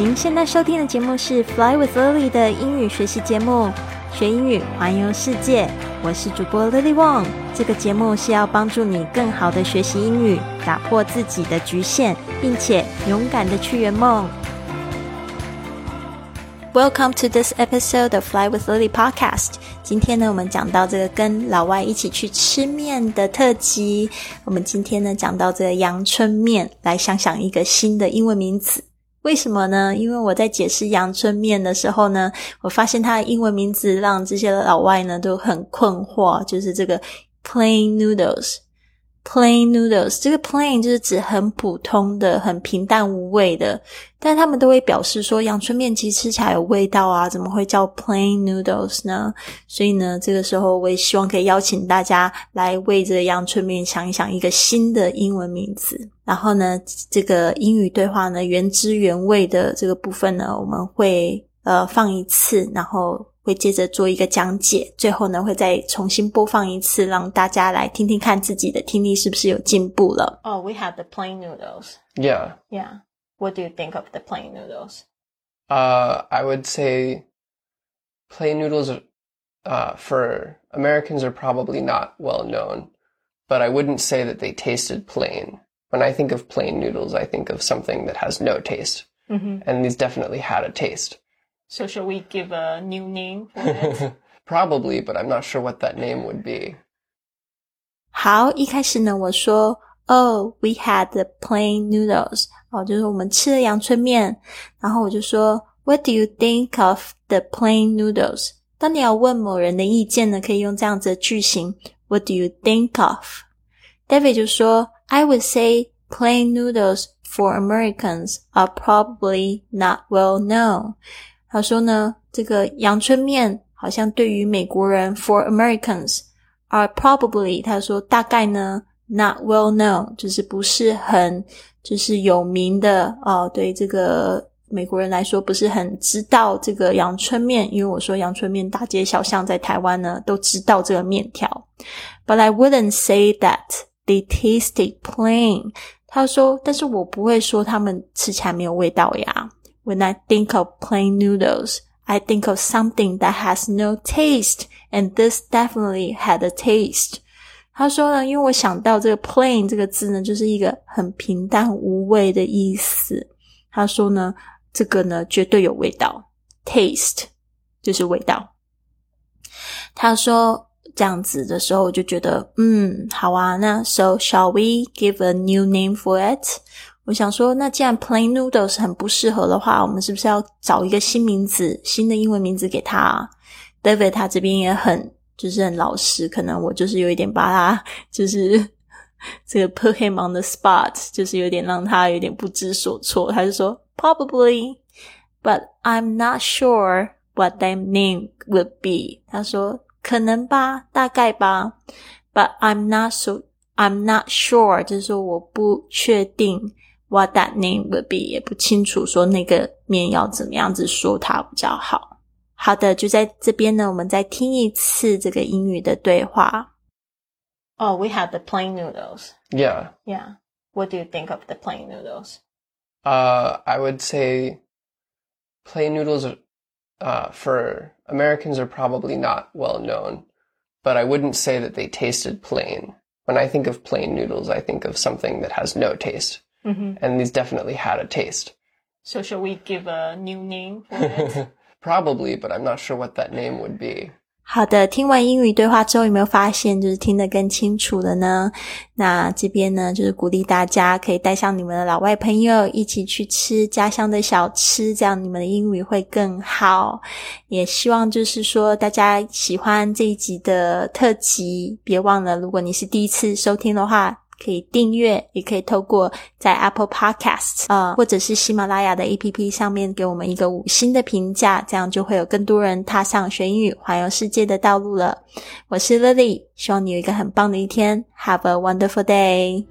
您现在收听的节目是《Fly with Lily》的英语学习节目，学英语环游世界。我是主播 Lily Wong。这个节目是要帮助你更好的学习英语，打破自己的局限，并且勇敢的去圆梦。Welcome to this episode of Fly with Lily podcast。今天呢，我们讲到这个跟老外一起去吃面的特辑。我们今天呢，讲到这个阳春面，来想想一个新的英文名词。为什么呢？因为我在解释阳春面的时候呢，我发现它的英文名字让这些老外呢都很困惑，就是这个 plain noodles。Plain noodles，这个 plain 就是指很普通的、很平淡无味的，但他们都会表示说阳春面其实吃起来有味道啊，怎么会叫 plain noodles 呢？所以呢，这个时候我也希望可以邀请大家来为这个阳春面想一想一个新的英文名字。然后呢，这个英语对话呢，原汁原味的这个部分呢，我们会呃放一次，然后。会接着做一个讲解，最后呢会再重新播放一次，让大家来听听看自己的听力是不是有进步了。Oh, we have the plain noodles. Yeah. Yeah. What do you think of the plain noodles? Uh, I would say plain noodles uh, for Americans are probably not well known, but I wouldn't say that they tasted plain. When I think of plain noodles, I think of something that has no taste. Mm-hmm. And these definitely had a taste. So shall we give a new name for it? Probably, but I'm not sure what that name would be. 好，一开始呢，我说，Oh, we had the plain noodles，哦，就是我们吃了阳春面。然后我就说，What do you think of the plain noodles？当你要问某人的意见呢，可以用这样子的句型，What do you think of？David 就说，I would say plain noodles for Americans are probably not well known。 他说呢，这个阳春面好像对于美国人，for Americans are probably，他说大概呢，not well known，就是不是很就是有名的哦。对这个美国人来说，不是很知道这个阳春面，因为我说阳春面大街小巷在台湾呢都知道这个面条。But I wouldn't say that they tasted plain。他说，但是我不会说他们吃起来没有味道呀。When I think of plain noodles, I think of something that has no taste, and this definitely had a taste. 他说呢，因为我想到这个 plain 这个字呢，就是一个很平淡无味的意思。他说呢，这个呢绝对有味道，taste 就是味道。他说这样子的时候，我就觉得，嗯，好啊，那 so shall we give a new name for it？ 我想说，那既然 plain noodles 很不适合的话，我们是不是要找一个新名字、新的英文名字给他？David 他这边也很就是很老实，可能我就是有一点把他就是这个 put him on the spot，就是有点让他有点不知所措。他就说 probably，but I'm not sure what that name would be。他说可能吧，大概吧，but I'm not so，I'm not sure，就是说我不确定。 what that name would be，也不清楚说那个面要怎么样子说它比较好。好的，就在这边呢，我们再听一次这个英语的对话。Oh, we have the plain noodles. Yeah. Yeah. What do you think of the plain noodles? Uh, I would say plain noodles uh, for Americans are probably not well known, but I wouldn't say that they tasted plain. When I think of plain noodles, I think of something that has no taste. Mm-hmm. And these definitely had a taste. So shall we give a new name for it? Probably, but I'm not sure what that name would be. 好的，听完英语对话之后，有没有发现就是听得更清楚了呢？那这边呢，就是鼓励大家可以带上你们的老外朋友一起去吃家乡的小吃，这样你们的英语会更好。也希望就是说大家喜欢这一集的特辑，别忘了，如果你是第一次收听的话。 可以订阅，也可以透过在 Apple Podcast 啊，或者是喜马拉雅的 APP 上面给我们一个五星的评价，这样就会有更多人踏上学英语环游世界的道路了。我是 Lily，希望你有一个很棒的一天，Have a wonderful day。